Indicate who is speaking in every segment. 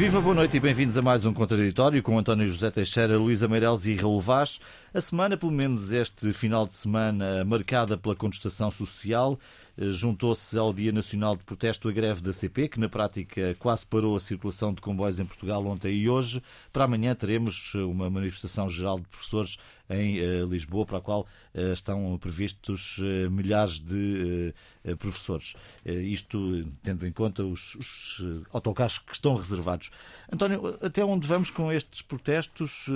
Speaker 1: Viva, boa noite e bem-vindos a mais um Contraditório com António José Teixeira, Luísa Meireles e Raul Vaz. A semana, pelo menos este final de semana, marcada pela contestação social, juntou-se ao Dia Nacional de Protesto a greve da CP, que na prática quase parou a circulação de comboios em Portugal ontem e hoje. Para amanhã teremos uma manifestação geral de professores em uh, Lisboa, para a qual estão previstos milhares de professores. isto tendo em conta os, os autocarros que estão reservados. António, até onde vamos com estes protestos?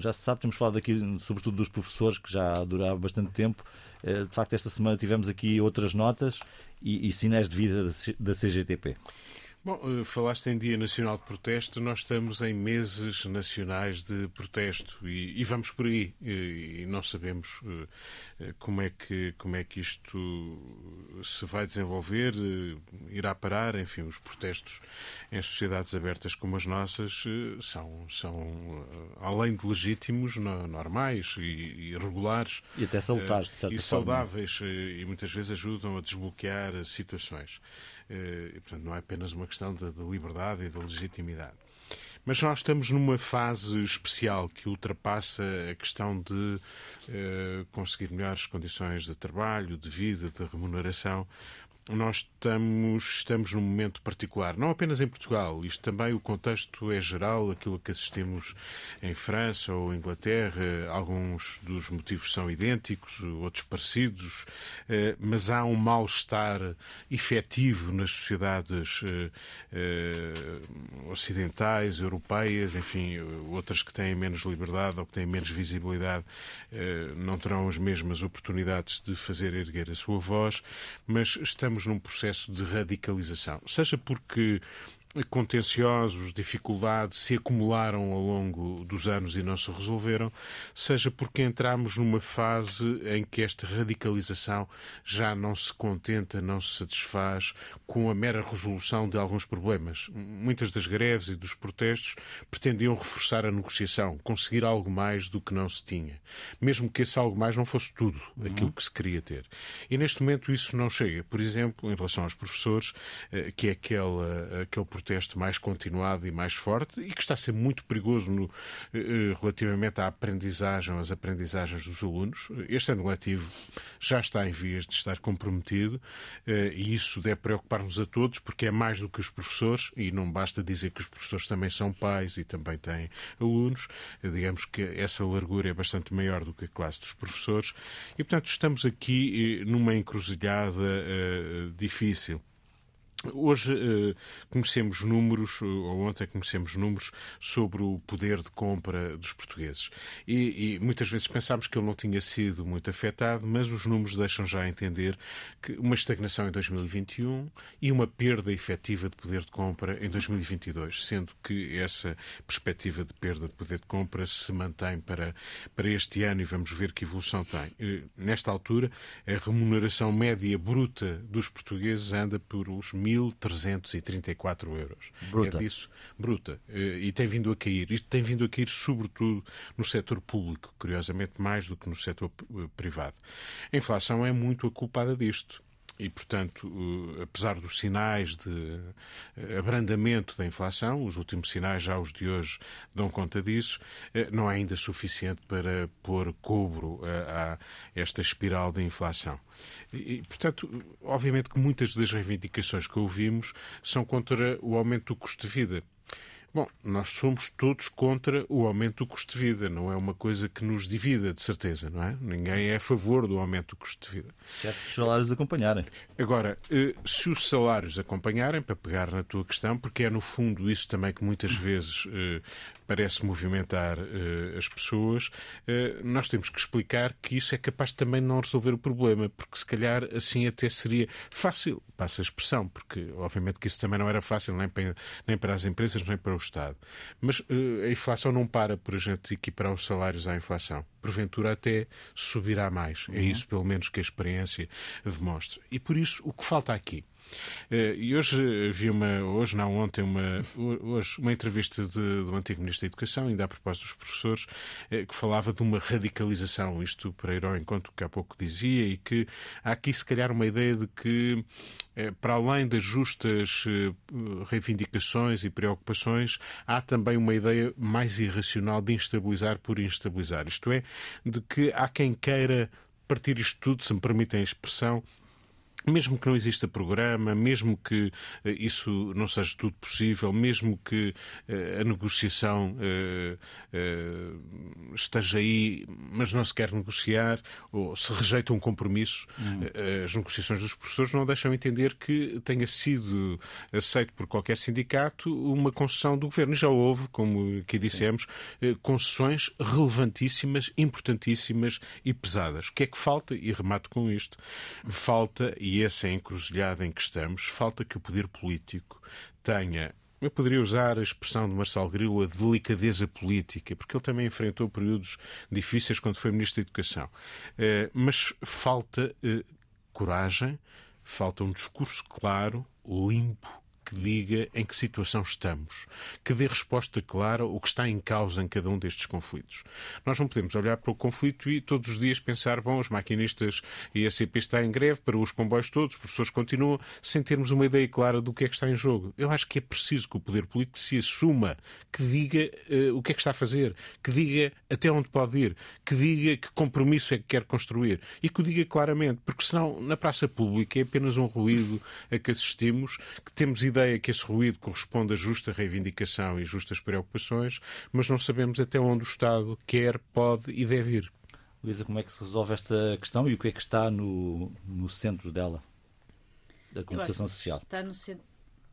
Speaker 1: já se sabe, temos falado aqui sobretudo dos professores, que já duraram bastante tempo. De facto, esta semana tivemos aqui outras notas e, e sinais de vida da CGTP.
Speaker 2: Bom, eh, falaste em Dia Nacional de Protesto, nós estamos em meses nacionais de protesto e, e vamos por aí e, e não sabemos uh, como, é que, como é que isto se vai desenvolver, irá parar, enfim, os protestos em sociedades abertas como as nossas são, são além de legítimos, no, normais e, e, regulares.
Speaker 1: E até salutares, de certa
Speaker 2: E saudáveis e muitas vezes ajudam a desbloquear situações. Eh, e, portanto, não é apenas uma questão de, de liberdade e de legitimidade. Mas nós estamos numa fase especial que ultrapassa a questão de eh, conseguir melhores condições de trabalho, de vida, de remuneração, nós estamos, estamos num momento particular, não apenas em Portugal, isto também o contexto é geral, aquilo que assistimos em França ou Inglaterra, alguns dos motivos são idênticos, outros parecidos, eh, mas há um mal-estar efetivo nas sociedades eh, eh, ocidentais, europeias, enfim, outras que têm menos liberdade ou que têm menos visibilidade não terão as mesmas oportunidades de fazer erguer a sua voz, mas estamos estamos num processo de radicalização. Seja porque contenciosos, dificuldades se acumularam ao longo dos anos e não se resolveram, seja porque entramos numa fase em que esta radicalização já não se contenta, não se satisfaz com a mera resolução de alguns problemas. Muitas das greves e dos protestos pretendiam reforçar a negociação, conseguir algo mais do que não se tinha, mesmo que esse algo mais não fosse tudo aquilo que se queria ter. E neste momento isso não chega. Por exemplo, em relação aos professores, eh, que é aquele, aquele protesto mais continuado e mais forte e que está a ser muito perigoso no, eh, eh, relativamente à aprendizagem, às aprendizagens dos alunos. Este ano letivo já está em vias de estar comprometido eh, e isso deve preocupar-nos a todos porque é mais do que os professores e não basta dizer que os professores também são pais e também têm alunos. Digamos que essa largura é bastante maior do que a classe dos professores e, portanto, estamos aqui numa encruzilhada difícil. Hoje eh, conhecemos números, ou ontem conhecemos números, sobre o poder de compra dos portugueses. E, e, muitas vezes pensámos que ele não tinha sido muito afetado, mas os números deixam já entender que uma estagnação em 2021 e uma perda efetiva de poder de compra em 2022, sendo que essa perspectiva de perda de poder de compra se mantém para, para este ano e vamos ver que evolução tem. E, nesta altura, a remuneração média bruta dos portugueses anda por os mil 1.334 euros.
Speaker 1: Bruta.
Speaker 2: É disso, bruta. Eh, e tem vindo a cair. Isto tem vindo a cair sobretudo no setor público, curiosamente mais do que no setor eh, privado. A inflação é muito a culpada disto. E, portanto, apesar dos sinais de eh, abrandamento da inflação, os últimos sinais, já os de hoje, dão conta disso, não é ainda suficiente para pôr cobro a, esta espiral de inflação. E, portanto, obviamente que muitas das reivindicações que ouvimos são contra o aumento do custo de vida. Bom, nós somos todos contra o aumento do custo de vida. Não é uma coisa que nos divida, de certeza, não é? Ninguém é a favor do aumento do custo de vida.
Speaker 1: Exceto os salários acompanharem.
Speaker 2: Agora, eh, se os salários acompanharem, para pegar na tua questão, porque é no fundo isso também que muitas vezes eh, parece movimentar uh, as pessoas, nós temos que explicar que isso é capaz também de não resolver o problema, porque se calhar assim até seria fácil, passa a expressão, porque obviamente que isso também não era fácil nem para, nem para as empresas nem para o Estado. Mas uh, a inflação não para por a gente equiparar os salários à inflação. Porventura até subirá mais. É uhum. É isso, pelo menos, que a experiência demonstra. E por isso, o que falta aqui e hoje vi uma, hoje não, ontem, uma, hoje, uma entrevista de, do antigo Ministro da Educação, ainda a propósito dos professores, uh, que falava de uma radicalização, isto para ir ao encontro que há pouco dizia, e que há aqui se calhar uma ideia de que, para além das justas reivindicações e preocupações, há também uma ideia mais irracional de instabilizar por instabilizar. Isto é, de que há quem queira partir isto tudo, se me permitem a expressão, mesmo que não exista programa, mesmo que uh, isso não seja tudo possível, mesmo que uh, a negociação uh, esteja aí, mas não se quer negociar, ou se rejeita um compromisso, uhum. as negociações dos professores não deixam entender que tenha sido aceito por qualquer sindicato uma concessão do governo. E já houve, como aqui dissemos, concessões relevantíssimas, importantíssimas e pesadas. O que é que falta? E remato com isto. Falta, e essa é a encruzilhada em que estamos, falta que o poder político tenha eu poderia usar a expressão de Marcelo Grilo, a delicadeza política, porque ele também enfrentou períodos difíceis quando foi Ministro da Educação. Eh, mas falta eh, coragem, falta um discurso claro, limpo, que diga em que situação estamos, que dê resposta clara ao que está em causa em cada um destes conflitos. Nós não podemos olhar para o conflito e todos os dias pensar, bom, os maquinistas e a CP está em greve, para os comboios todos, os professores continuam, sem termos uma ideia clara do que é que está em jogo. Eu acho que é preciso que o poder político se assuma, que diga uh, o que é que está a fazer, que diga até onde pode ir, que diga que compromisso é que quer construir e que o diga claramente, porque senão na praça pública é apenas um ruído a que assistimos, que temos ideia ideia que esse ruído corresponde a justa reivindicação e justas preocupações, mas não sabemos até onde o Estado quer, pode e deve ir.
Speaker 1: Luísa, como é que se resolve esta questão e o que é que está no, no centro dela, da contestação social?
Speaker 3: Está no centro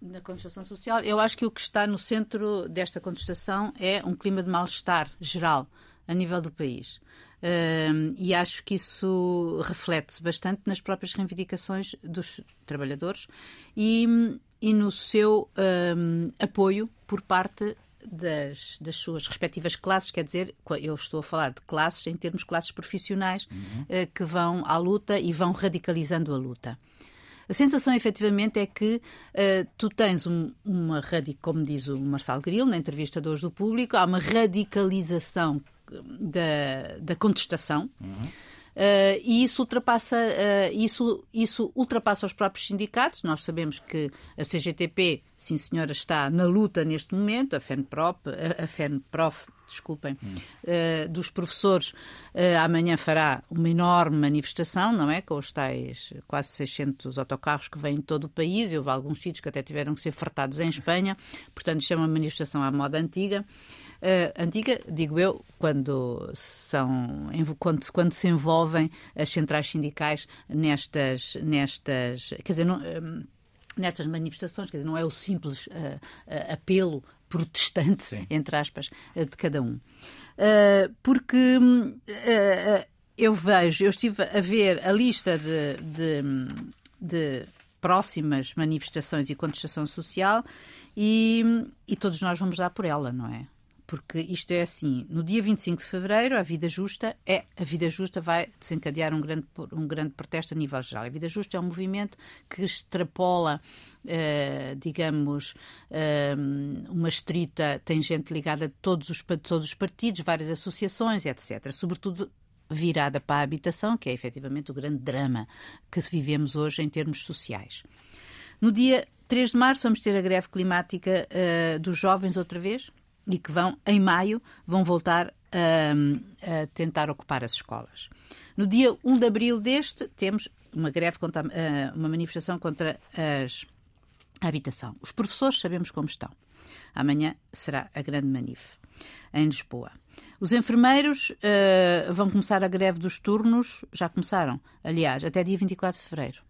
Speaker 3: da contestação social. Eu acho que o que está no centro desta contestação é um clima de mal-estar geral a nível do país. Uh, e acho que isso reflete-se bastante nas próprias reivindicações dos trabalhadores e, e no seu um, apoio por parte das, das, suas respectivas classes, quer dizer, eu estou a falar de classes em termos classes profissionais uhum. uh, que vão à luta e vão radicalizando a luta. A sensação, efetivamente, é que uh, tu tens um, uma como diz o Marcelo Grilo na entrevista de hoje do público, há uma radicalização da, da contestação. Uhum. Uh, e isso ultrapassa, uh, isso, isso ultrapassa os próprios sindicatos. Nós sabemos que a CGTP, sim senhora, está na luta neste momento, a FENPROP, a, a FENPROF, desculpem, uh, dos professores, amanhã fará uma enorme manifestação, não é? Com os tais quase 600 autocarros que vêm de todo o país, e houve alguns sítios que até tiveram que ser fartados em Espanha, portanto, isto é uma manifestação à moda antiga. Uh, antiga, digo eu, quando, são, quando, quando se envolvem as centrais sindicais nestas, nestas quer dizer, não, um, nestas manifestações, quer dizer, não é o simples uh, uh, apelo protestante, Sim. entre aspas, de cada um. porque eu vejo, eu estive a ver a lista de, de, de próximas manifestações e contestação social e, e todos nós vamos dar por ela, não é? Porque isto é assim, no dia 25 de fevereiro, a Vida Justa é a Vida Justa vai desencadear um grande um grande protesto a nível geral. A Vida Justa é um movimento que extrapola Uh, digamos, uh, uma estrita, tem gente ligada a todos os, todos os partidos, várias associações, etc. Sobretudo virada para a habitação, que é efetivamente o grande drama que vivemos hoje em termos sociais. No dia 3 de março vamos ter a greve climática uh, dos jovens outra vez, e que vão, em maio, vão voltar a, a tentar ocupar as escolas. No dia 1 de abril deste, temos uma greve, contra, uma manifestação contra as, a habitação. Os professores sabemos como estão. Amanhã será a grande manif em Lisboa. Os enfermeiros uh, vão começar a greve dos turnos, já começaram, aliás, até dia 24 de fevereiro.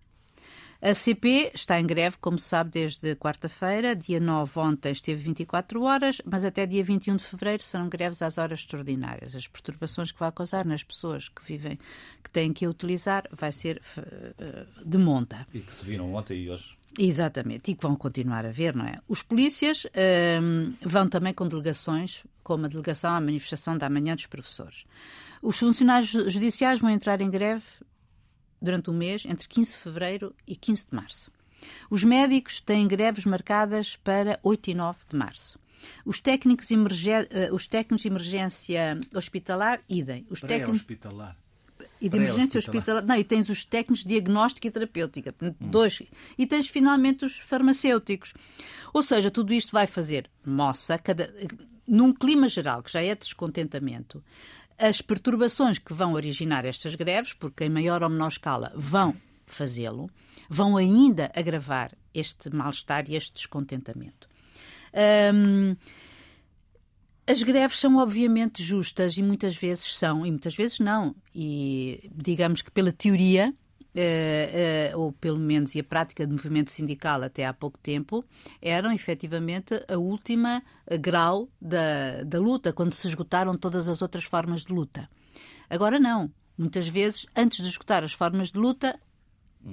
Speaker 3: A CP está em greve, como se sabe, desde quarta-feira. Dia 9 ontem esteve 24 horas, mas até dia 21 de fevereiro serão greves às horas extraordinárias. As perturbações que vai causar nas pessoas que vivem, que têm que utilizar, vai ser uh, de monta.
Speaker 1: E que se viram ontem e hoje.
Speaker 3: Exatamente, e que vão continuar a ver, não é? Os polícias uh, vão também com delegações, como a delegação à manifestação da manhã dos professores. Os funcionários judiciais vão entrar em greve durante o mês entre 15 de fevereiro e 15 de março. Os médicos têm greves marcadas para 8 e 9 de março. Os técnicos, uh, os técnicos de emergência hospitalar, idem. Os técnicos
Speaker 4: hospitalar.
Speaker 3: E de emergência hospitalar. Não, e tens os técnicos de diagnóstico e terapêutica. Hum. Dois. E tens finalmente os farmacêuticos. Ou seja, tudo isto vai fazer moça, cada, num clima geral que já é descontentamento. As perturbações que vão originar estas greves, porque em maior ou menor escala vão fazê-lo, vão ainda agravar este mal-estar e este descontentamento. Um, as greves são obviamente justas e muitas vezes são, e muitas vezes não. E digamos que pela teoria, Uh, uh, ou pelo menos e a prática de movimento sindical até há pouco tempo, eram efetivamente a última grau da, da luta, quando se esgotaram todas as outras formas de luta. Agora não. Muitas vezes, antes de esgotar as formas de luta,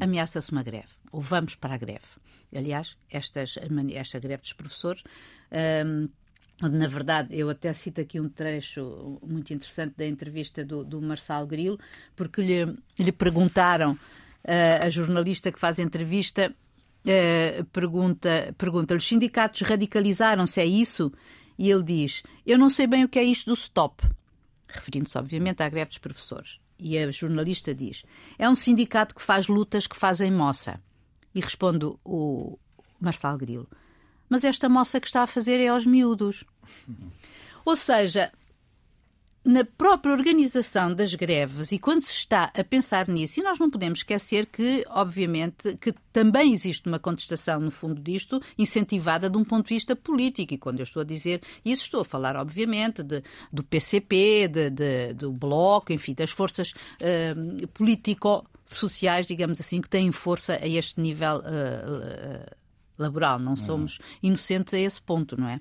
Speaker 3: ameaça-se uma greve, ou vamos para a greve. Aliás, estas, esta greve dos professores. Um, onde, na verdade, eu até cito aqui um trecho muito interessante da entrevista do, do Marçal Grilo, porque lhe, lhe perguntaram, uh, a jornalista que faz a entrevista, uh, pergunta, pergunta os sindicatos radicalizaram-se, é isso? E ele diz, eu não sei bem o que é isto do stop, referindo-se, obviamente, à greve dos professores. E a jornalista diz, é um sindicato que faz lutas que fazem moça. E responde o Marçal Grilo, mas esta moça que está a fazer é aos miúdos. Ou seja, na própria organização das greves e quando se está a pensar nisso, e nós não podemos esquecer que, obviamente, que também existe uma contestação no fundo disto, incentivada de um ponto de vista político. E quando eu estou a dizer isso, estou a falar, obviamente, de, do PCP, de, de, do Bloco, enfim, das forças uh, político-sociais, digamos assim, que têm força a este nível uh, uh, laboral. Não somos inocentes a esse ponto, não é?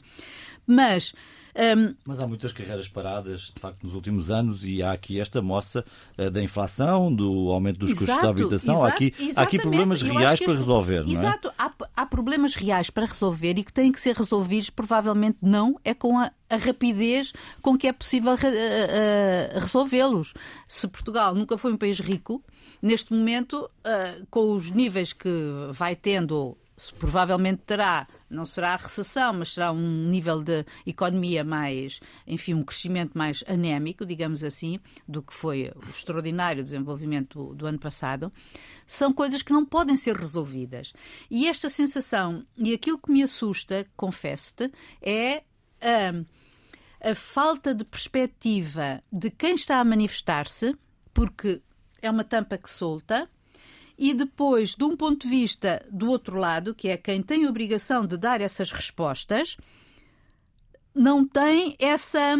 Speaker 3: Mas. Um...
Speaker 1: Mas há muitas carreiras paradas, de facto, nos últimos anos, e há aqui esta moça uh, da inflação, do aumento dos custos da habitação. Exato, há, aqui, há aqui problemas reais para resolver, não
Speaker 3: é? Exato, há, há problemas reais para resolver e que têm que ser resolvidos, provavelmente não é com a, a rapidez com que é possível uh, uh, resolvê-los. Se Portugal nunca foi um país rico, neste momento, com os níveis que vai tendo provavelmente terá, não será a recessão, mas será um nível de economia mais, enfim, um crescimento mais anémico, digamos assim, do que foi o extraordinário desenvolvimento do, do ano passado, são coisas que não podem ser resolvidas. E esta sensação, e aquilo que me assusta, confesso-te, é a, a falta de perspectiva de quem está a manifestar-se, porque é uma tampa que solta, e depois, de um ponto de vista do outro lado, que é quem tem a obrigação de dar essas respostas, não tem essa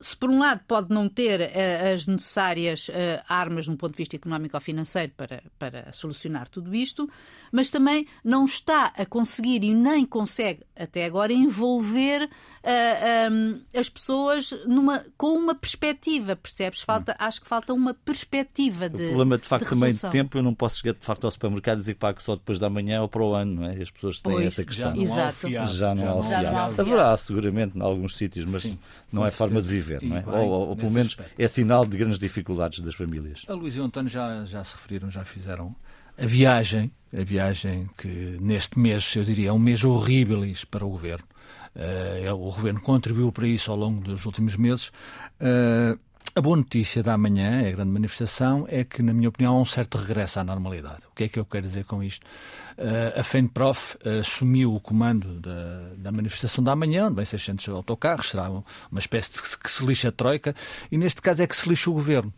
Speaker 3: se por um lado pode não ter uh, as necessárias uh, armas, de um ponto de vista económico ou financeiro, para, para solucionar tudo isto, mas também não está a conseguir e nem consegue, até agora, envolver uh, eh, um, as pessoas numa, com uma perspectiva, percebes? Falta, hum. Acho que falta uma perspectiva de.
Speaker 1: O problema, de facto, de também de tempo, eu não posso chegar de facto ao supermercado e dizer que pago só depois da manhã ou para o ano, não é? As pessoas têm pois, essa questão.
Speaker 4: Já não Exato.
Speaker 1: Já não há o fiado. Haverá seguramente em alguns sítios, mas Sim, não é forma de viver viver, não é? Bem, ou, ou pelo menos aspecto. é sinal de grandes dificuldades das famílias.
Speaker 4: A Luís e o António já, já se referiram, já fizeram a viagem, a viagem que neste mês, eu diria, é um mês horrível para o governo. Uh, o governo contribuiu para isso ao longo dos últimos meses. Uh, a boa notícia da manhã, a grande manifestação, é que, na minha opinião, há um certo regresso à normalidade. O que é que eu quero dizer com isto? Uh, a FENPROF uh, assumiu o comando da, da manifestação da manhã, onde vem 600 autocarros, será uma espécie de que se lixa a troika, e neste caso é que se lixa o governo.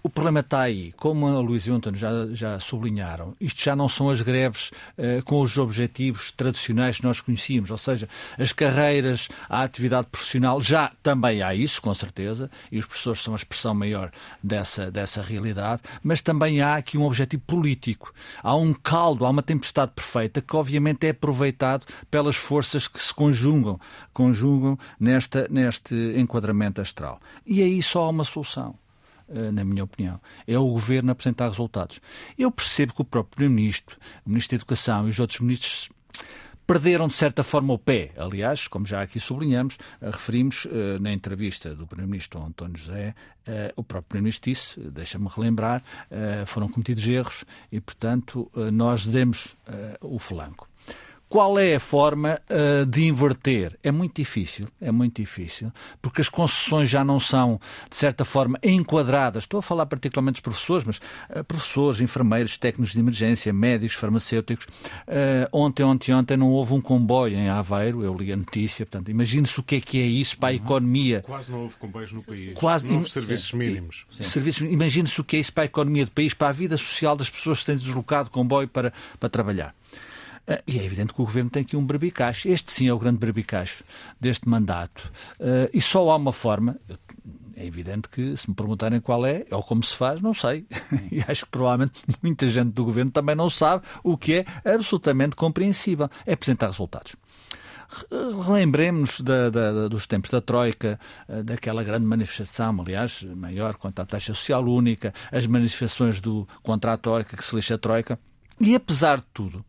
Speaker 4: O problema está aí, como a Luís e o António já, já sublinharam, isto já não são as greves uh, com os objetivos tradicionais que nós conhecíamos, ou seja, as carreiras, a atividade profissional, já também há isso, com certeza, e os professores são a expressão maior dessa, dessa realidade, mas também há aqui um objetivo político. Há um caldo, há uma tempestade perfeita que obviamente é aproveitado pelas forças que se conjugam, conjugam nesta, neste enquadramento astral. E aí só há uma solução eh, na minha opinião. É o governo apresentar resultados. Eu percebo que o próprio Primeiro-Ministro, o Ministro da Educação e os outros ministros perderam de certa forma o pé. Aliás, como já aqui sublinhamos, referimos na entrevista do Primeiro-Ministro António José, o próprio Primeiro-Ministro disse, deixa-me relembrar, foram cometidos erros e, portanto, nós demos o flanco. Qual é a forma uh, de inverter? É muito difícil, é muito difícil, porque as concessões já não são, de certa forma, enquadradas. Estou a falar particularmente dos professores, mas uh, professores, enfermeiros, técnicos de emergência, médicos, farmacêuticos. Uh, ontem, ontem, ontem não houve um comboio em Aveiro, eu li a notícia, portanto, imagine-se o que é que é isso para a uhum. economia.
Speaker 2: Quase não houve comboios no país. Quase, não houve serviços mínimos.
Speaker 4: Serviços, imagine-se o que é isso para a economia do país, para a vida social das pessoas que têm deslocado comboio para, para trabalhar. Ah, e é evidente que o governo tem aqui um berbicacho. Este sim é o grande berbicacho deste mandato. Ah, e só há uma forma. É evidente que, se me perguntarem qual é, ou como se faz, não sei. E acho que provavelmente muita gente do governo também não sabe, o que é absolutamente compreensível. É apresentar resultados. Relembremos da, da, dos tempos da Troika, ah, daquela grande manifestação, aliás, maior quanto à taxa social única, as manifestações do contra a Troika, que se lixa a Troika. E apesar de tudo,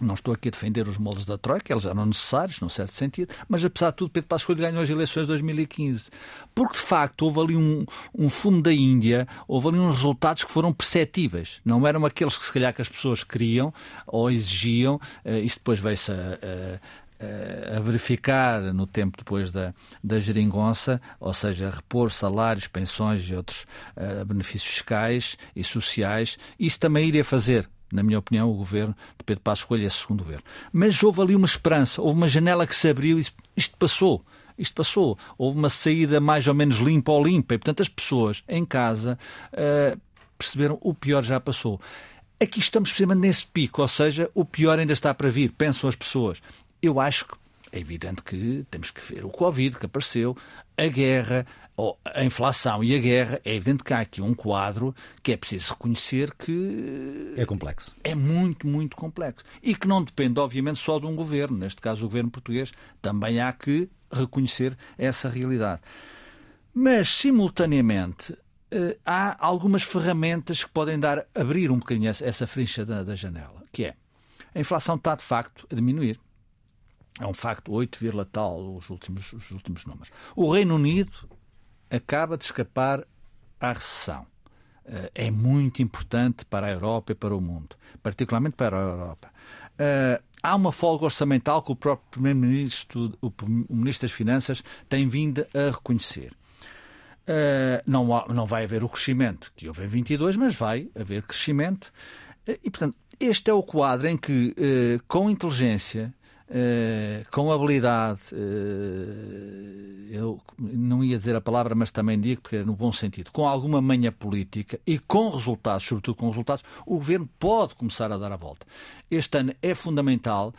Speaker 4: não estou aqui a defender os moldes da Troika, eles eram necessários, num certo sentido, mas apesar de tudo, Pedro Passos Coelho ganhou as eleições de 2015. Porque, de facto, houve ali um, um fumo da Índia, houve ali uns resultados que foram perceptíveis. Não eram aqueles que, se calhar, que as pessoas queriam ou exigiam. Uh, isso depois veio-se a, a, a, verificar no tempo depois da, da geringonça, ou seja, repor salários, pensões e outros uh, benefícios fiscais e sociais. Isso também iria fazer na minha opinião, o governo de Pedro Passos Coelho é o segundo governo. Mas houve ali uma esperança, houve uma janela que se abriu e isto passou. Isto passou. Houve uma saída mais ou menos limpa ou limpa. E, portanto, as pessoas em casa uh, perceberam o pior já passou. Aqui estamos precisamente nesse pico, ou seja, o pior ainda está para vir, pensam as pessoas. Eu acho que é evidente que temos que ver o Covid que apareceu, a guerra, a inflação e a guerra. É evidente que há aqui um quadro que é preciso reconhecer que.
Speaker 1: É complexo.
Speaker 4: É muito, muito complexo. E que não depende, obviamente, só de um governo. Neste caso, o governo português. Também há que reconhecer essa realidade. Mas, simultaneamente, eh, há algumas ferramentas que podem dar, abrir um bocadinho essa frincha da, da janela, que é a inflação está de facto a diminuir. É um facto, 8, tal os últimos, os últimos números. O Reino Unido acaba de escapar à recessão. Eh, é muito importante para a Europa e para o mundo, particularmente para a Europa. Eh, há uma folga orçamental que o próprio Primeiro-Ministro, o Ministro das Finanças, tem vindo a reconhecer. Uh, não, há, não vai haver o crescimento que houve em 22, mas vai haver crescimento. E, portanto, este é o quadro em que, com inteligência, Uh, com habilidade, uh, eu não ia dizer a palavra, mas também digo, porque é no bom sentido, com alguma manha política e com resultados, sobretudo com resultados, o governo pode começar a dar a volta. Este ano é fundamental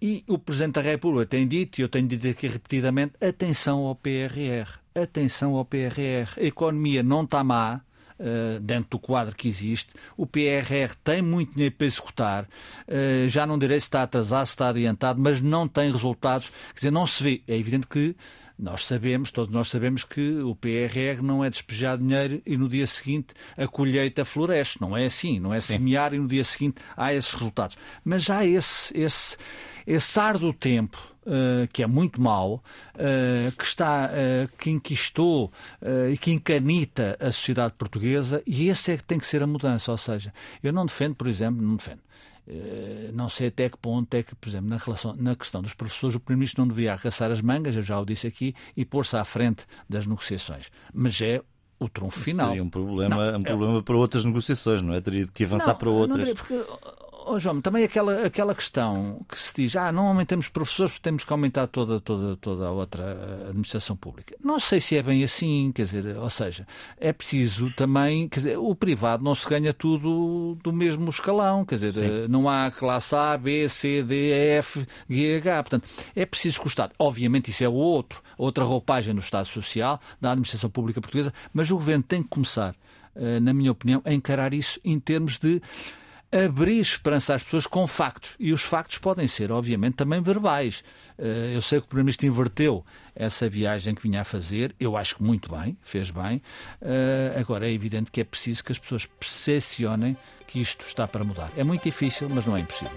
Speaker 4: e o Presidente da República tem dito, e eu tenho dito aqui repetidamente, atenção ao PRR. Atenção ao PRR. A economia não está má, uh, dentro do quadro que existe. O PRR tem muito dinheiro para executar, uh, já não direi se está atrasado, se está adiantado, mas não tem resultados. Quer dizer, não se vê. É evidente que nós sabemos, todos nós sabemos que o PRR não é despejar dinheiro e no dia seguinte a colheita floresce. Não é assim, não é semear Sim. e no dia seguinte há esses resultados. Mas há esse, esse, esse ar do tempo Uh, que é muito mau, uh, que está, uh, que inquistou e que encanita a sociedade portuguesa, e esse é que tem que ser a mudança. Ou seja, eu não defendo, por exemplo, não defendo. não sei até que ponto é que, por exemplo, na, relação, na questão dos professores, o Primeiro-Ministro não devia arregaçar as mangas, eu já o disse aqui, e pôr-se à frente das negociações. Mas é o trunfo final.
Speaker 1: Seria um problema, não, um problema é... para outras negociações, não é? Teria que avançar não, para outras.
Speaker 4: Não, porque oh, João, também aquela, aquela questão que se diz, ah, não aumentamos professores, temos que aumentar toda, toda, toda a outra eh, administração pública. Não sei se é bem assim, quer dizer, ou seja, é preciso também, quer dizer, o privado não se ganha tudo do mesmo escalão, quer dizer, Sim. Eh, não há classe A, B, C, D, E, F, G, H. Portanto, é preciso que o Estado, obviamente isso é outro, outra roupagem do Estado Social, da administração pública portuguesa, mas o Governo tem que começar, eh, na minha opinião, a encarar isso em termos de abrir esperança às pessoas com factos. E os factos podem ser, obviamente, também verbais. Eh, eu sei que o Primeiro-Ministro inverteu essa viagem que vinha a fazer, eu acho que muito bem, fez bem. Eh, agora é evidente que é preciso que as pessoas percepcionem que isto está para mudar. É muito difícil, mas não é impossível.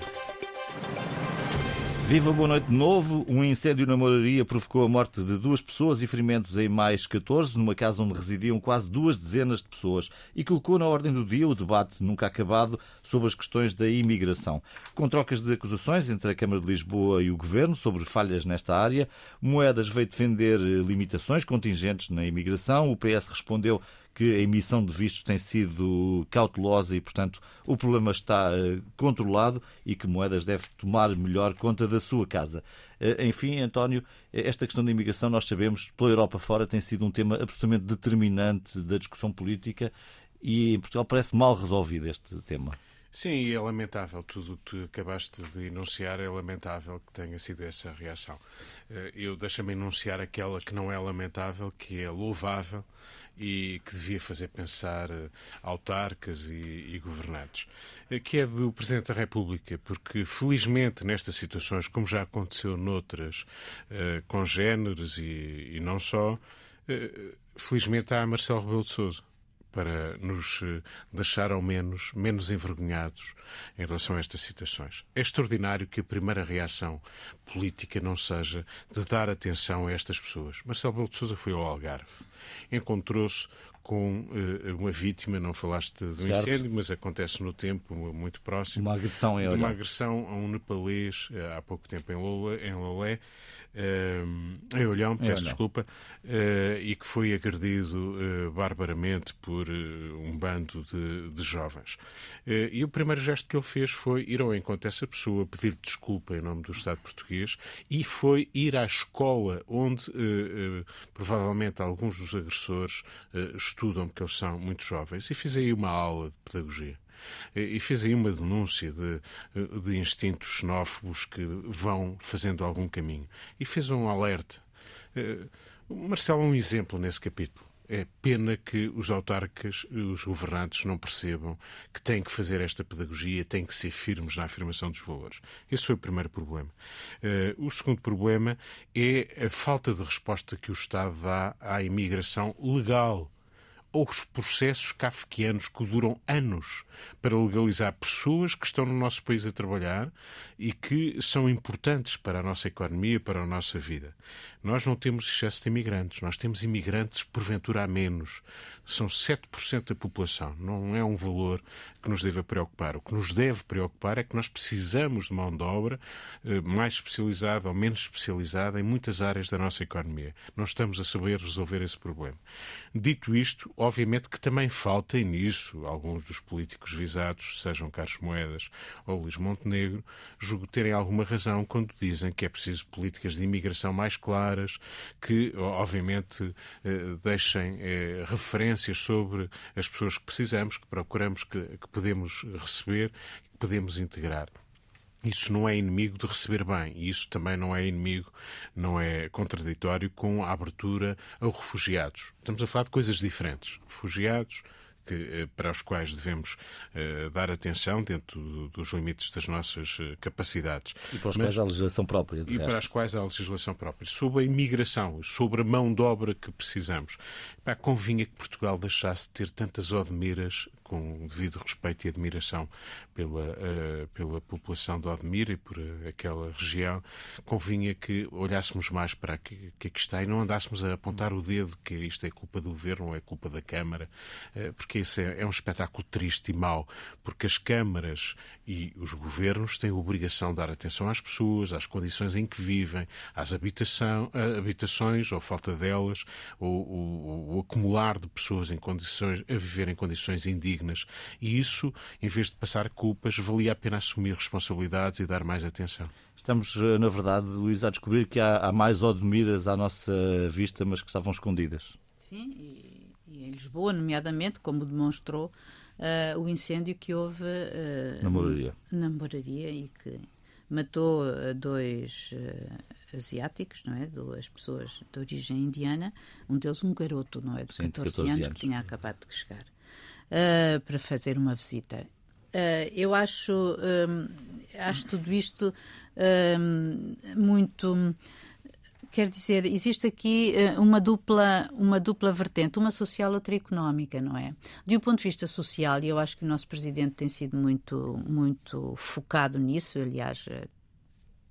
Speaker 1: Viva, boa noite de novo. Um incêndio na moraria provocou a morte de duas pessoas e ferimentos em mais 14, numa casa onde residiam quase duas dezenas de pessoas, e colocou na ordem do dia o debate nunca acabado sobre as questões da imigração. Com trocas de acusações entre a Câmara de Lisboa e o Governo sobre falhas nesta área, Moedas veio defender limitações contingentes na imigração. O PS respondeu que a emissão de vistos tem sido cautelosa e, portanto, o problema está uh, controlado e que Moedas deve tomar melhor conta da sua casa. Uh, enfim, António, esta questão da imigração, nós sabemos, pela Europa fora, tem sido um tema absolutamente determinante da discussão política e em Portugal parece mal resolvido este tema.
Speaker 2: Sim, é lamentável tudo o que acabaste de enunciar, é lamentável que tenha sido essa reação. Eh, eu deixa-me enunciar aquela que não é lamentável, que é louvável e que devia fazer pensar uh, autarcas e, e governantes, uh, que é do Presidente da República, porque felizmente nestas situações, como já aconteceu noutras, congêneres e, e não só, felizmente há Marcelo Rebelo de Sousa para nos deixar ao menos menos envergonhados em relação a estas situações. É extraordinário que a primeira reação política não seja de dar atenção a estas pessoas. Marcelo Rebelo de Sousa foi ao Algarve encontrou-se com uh, uma vítima, não falaste do certo. incêndio, mas acontece no tempo muito próximo.
Speaker 1: Uma agressão em.
Speaker 2: Uma agressão a um nepalês uh, há pouco tempo em Lolé, em Lolé em Olhão, peço desculpa, uh, e que foi agredido uh, barbaramente por um bando de, de jovens. e o primeiro gesto que ele fez foi ir ao encontro dessa pessoa, pedir desculpa em nome do Estado português e foi ir à escola onde provavelmente alguns dos agressores estudam, porque eles são muito jovens, e fez aí uma aula de pedagogia e fez aí uma denúncia de, de instintos xenófobos que vão fazendo algum caminho. E fez um alerta. Eh, Marcelo é um exemplo nesse capítulo. É pena que os autarcas, os governantes, não percebam que têm que fazer esta pedagogia, têm que ser firmes na afirmação dos valores. Esse foi o primeiro problema. Uh, o segundo problema é a falta de resposta que o Estado dá à imigração legal os processos kafkianos que duram anos para legalizar pessoas que estão no nosso país a trabalhar e que são importantes para a nossa economia, para a nossa vida. Nós não temos excesso de imigrantes, nós temos imigrantes porventura a menos. São 7% da população. Não é um valor que nos deva preocupar. O que nos deve preocupar é que nós precisamos de mão de obra eh, mais especializada ou menos especializada em muitas áreas da nossa economia. Não estamos a saber resolver esse problema. Dito isto, obviamente que também falta nisso alguns dos políticos visados, sejam Carlos Moedas ou Luís Montenegro, julgo terem alguma razão quando dizem que é preciso políticas de imigração mais claras, que obviamente eh, deixem eh, referências sobre as pessoas que precisamos, que procuramos, que, que podemos receber, que podemos integrar. Isso não é inimigo de receber bem, e isso também não é inimigo, não é contraditório com a abertura aos refugiados. Estamos a falar de coisas diferentes. Refugiados, que, eh, para os quais devemos uh, dar atenção dentro dos limites das nossas uh, capacidades.
Speaker 1: E para os Mas, quais há legislação própria.
Speaker 2: E resto. para as quais há legislação própria. Sobre a imigração, sobre a mão de obra que precisamos. Pá, convinha que Portugal deixasse de ter tantas odmiras com devido respeito e admiração pela, uh, pela população de Odmira e por uh, aquela região, convinha que olhássemos mais para o que, que aqui está e não andássemos a apontar o dedo que isto é culpa do governo ou é culpa da Câmara, uh, porque isso é, é, um espetáculo triste e mau, porque as câmaras e os governos têm a obrigação de dar atenção às pessoas, às condições em que vivem, às habitação, habitações ou falta delas, o, o acumular de pessoas em condições, a viver em condições indignas dignas. E isso, em vez de passar culpas, valia a pena assumir responsabilidades e dar mais atenção.
Speaker 1: Estamos, eh, na verdade, Luís, a descobrir que há, há mais Odmiras à nossa vista, mas que estavam escondidas.
Speaker 3: Sim, e, e em Lisboa, nomeadamente, como demonstrou uh, o incêndio que houve uh,
Speaker 1: na moraria.
Speaker 3: Na moraria e que matou dois uh, asiáticos, não é? Duas pessoas de origem indiana, um deles um garoto, não é? De 14, Sim, 14 anos, anos, que tinha acabado de chegar uh, para fazer uma visita. Uh, eu acho, um, acho tudo isto um, muito. Quer dizer, existe aqui uma dupla, uma dupla vertente, uma social outra económica, não é? De um ponto de vista social, e eu acho que o nosso presidente tem sido muito, muito focado nisso, aliás,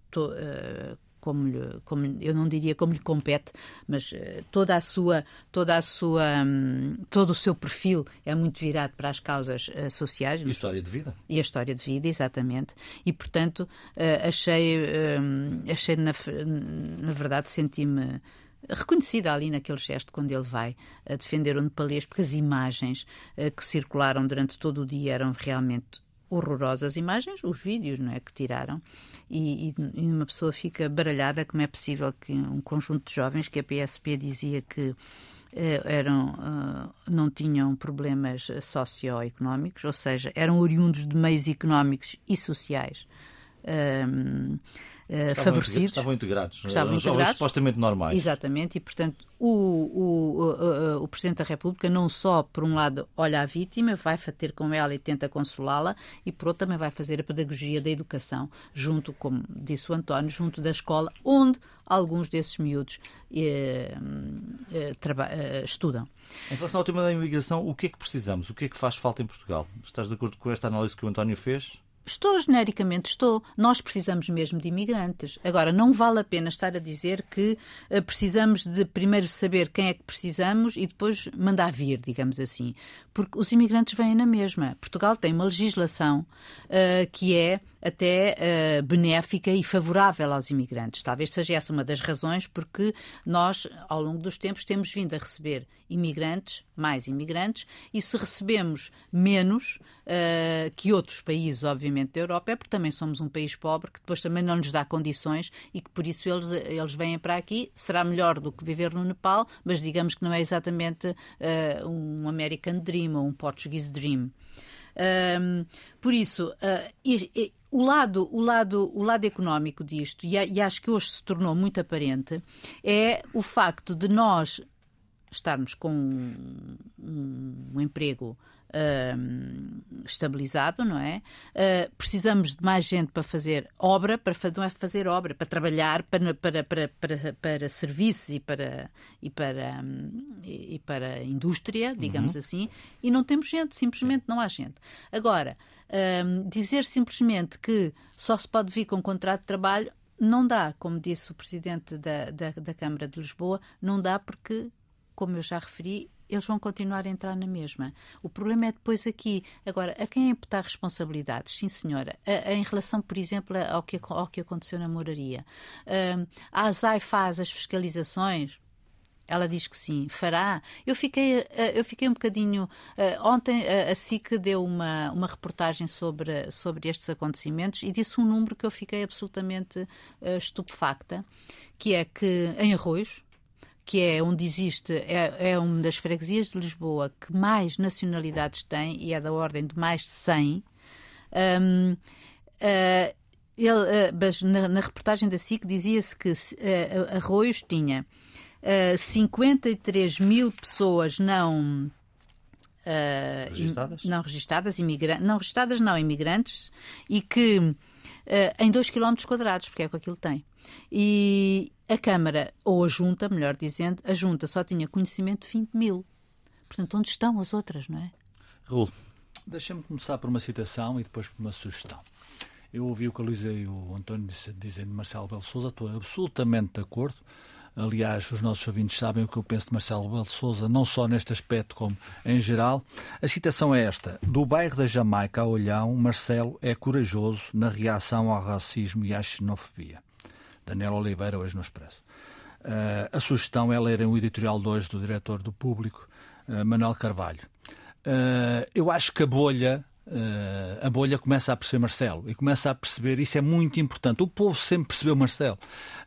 Speaker 3: to, uh, como, lhe, como eu não diria como lhe compete, mas uh, toda a sua, toda a sua, um, todo o seu perfil é muito virado para as causas uh, sociais.
Speaker 1: E a história de vida.
Speaker 3: E a história de vida, exatamente. E portanto uh, achei, um, achei na, na verdade senti-me reconhecida ali naquele gesto quando ele vai a defender o nepalês, porque as imagens que circularam durante todo o dia eram realmente horrorosas imagens, os vídeos não é, que tiraram, e, e, uma pessoa fica baralhada como é possível que um conjunto de jovens que a PSP dizia que eh, eram, uh, não tinham problemas socioeconómicos, ou seja, eram oriundos de meios económicos e sociais. Estavam favorecidos.
Speaker 1: Estavam integrados. Estavam integrados. supostamente normais.
Speaker 3: Exatamente, e portanto o, o, o, o, Presidente da República não só, por um lado, olha a vítima, vai ter com ela e tenta consolá-la, e por outro também vai fazer a pedagogia da educação, junto, como disse o António, junto da escola, onde alguns desses miúdos eh, eh, eh, estudam.
Speaker 1: Em relação ao tema da imigração, o que é que precisamos? O que é que faz falta em Portugal? Estás de acordo com esta análise que o António fez?
Speaker 3: Estou, genericamente estou. Nós precisamos mesmo de imigrantes. Agora, não vale a pena estar a dizer que uh, precisamos de primeiro saber quem é que precisamos e depois mandar vir, digamos assim. Porque os imigrantes vêm na mesma. Portugal tem uma legislação uh, que é até uh, benéfica e favorável aos imigrantes. Talvez seja essa uma das razões porque nós, ao longo dos tempos, temos vindo a receber imigrantes, mais imigrantes, e se recebemos menos uh, que outros países, obviamente, da Europa, é porque também somos um país pobre, que depois também não nos dá condições e que por isso eles, eles vêm para aqui. Será melhor do que viver no Nepal, mas digamos que não é exatamente uh, um American Dream ou um Portuguese Dream. Um, por isso, uh, e, e, o lado, o lado, o lado económico disto, e, e acho que hoje se tornou muito aparente, é o facto de nós estarmos com um, um emprego Uh, estabilizado, não é? Uh, precisamos de mais gente para fazer obra, para não é fazer obra, para trabalhar, para, para, para, para, para serviços e para, e para, um, e para indústria, digamos uhum. assim, e não temos gente, simplesmente não há gente. Agora, um, dizer simplesmente que só se pode vir com contrato de trabalho não dá, como disse o presidente da, da, da Câmara de Lisboa, não dá porque, como eu já referi, eles vão continuar a entrar na mesma. O problema é depois aqui. Agora, a quem imputar responsabilidades? Sim, senhora. A, a, em relação, por exemplo, ao que, ao que aconteceu na moraria. A ASAI faz as fiscalizações? Ela diz que sim, fará. Eu fiquei, eu fiquei um bocadinho. Eh, ontem a SIC deu uma, uma reportagem sobre, sobre estes acontecimentos e disse um número que eu fiquei absolutamente uh, estupefacta, que é que em Arroios, que é onde existe, é, é uma das freguesias de Lisboa que mais nacionalidades tem e é da ordem de mais de 100. Um, uh, ele, uh, na, na, reportagem da SIC dizia-se que uh, Arroios tinha uh, eh, 53 mil pessoas não.
Speaker 1: Uh, registadas?
Speaker 3: Não registadas, imigrantes, não registadas, não imigrantes, e que em 2 km quadrados, porque é o que aquilo tem. E a Câmara, ou a Junta, melhor dizendo, a Junta só tinha conhecimento de 20 mil. Portanto, onde estão as outras, não é?
Speaker 1: Raul.
Speaker 4: Deixa-me começar por uma citação e depois por uma sugestão. Eu ouvi o que a Luísa e o António dizem de Marcelo Belo Souza, estou absolutamente de acordo. Aliás, os nossos ouvintes sabem o que eu penso de Marcelo Belo Souza, não só neste aspecto como em geral. A citação é esta: Do bairro da Jamaica a Olhão, Marcelo é corajoso na reação ao racismo e à xenofobia. Daniel Oliveira, hoje no Expresso. Uh, a sugestão é lerem o editorial 2 do diretor do Público, uh, Manuel Carvalho. Uh, eu acho que a bolha Uh, a bolha começa a perceber Marcelo e começa a perceber, isso é muito importante. O povo sempre percebeu Marcelo,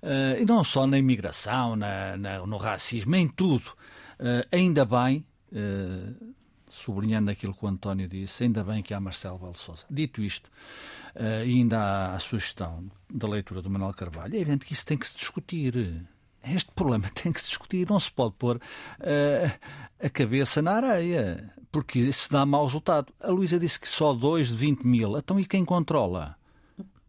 Speaker 4: uh, e não só na imigração, na, na, no racismo, em tudo. Uh, ainda bem, sublinhando aquilo que o António disse, ainda bem que há Marcelo Belo Souza. Dito isto, ainda há a sugestão da leitura do Manuel Carvalho, é evidente que isso tem que se discutir. Este problema tem que se discutir, não se pode pôr a cabeça na areia porque isso dá mau resultado. A Luísa disse que só 2 de 20 mil. Então e quem controla?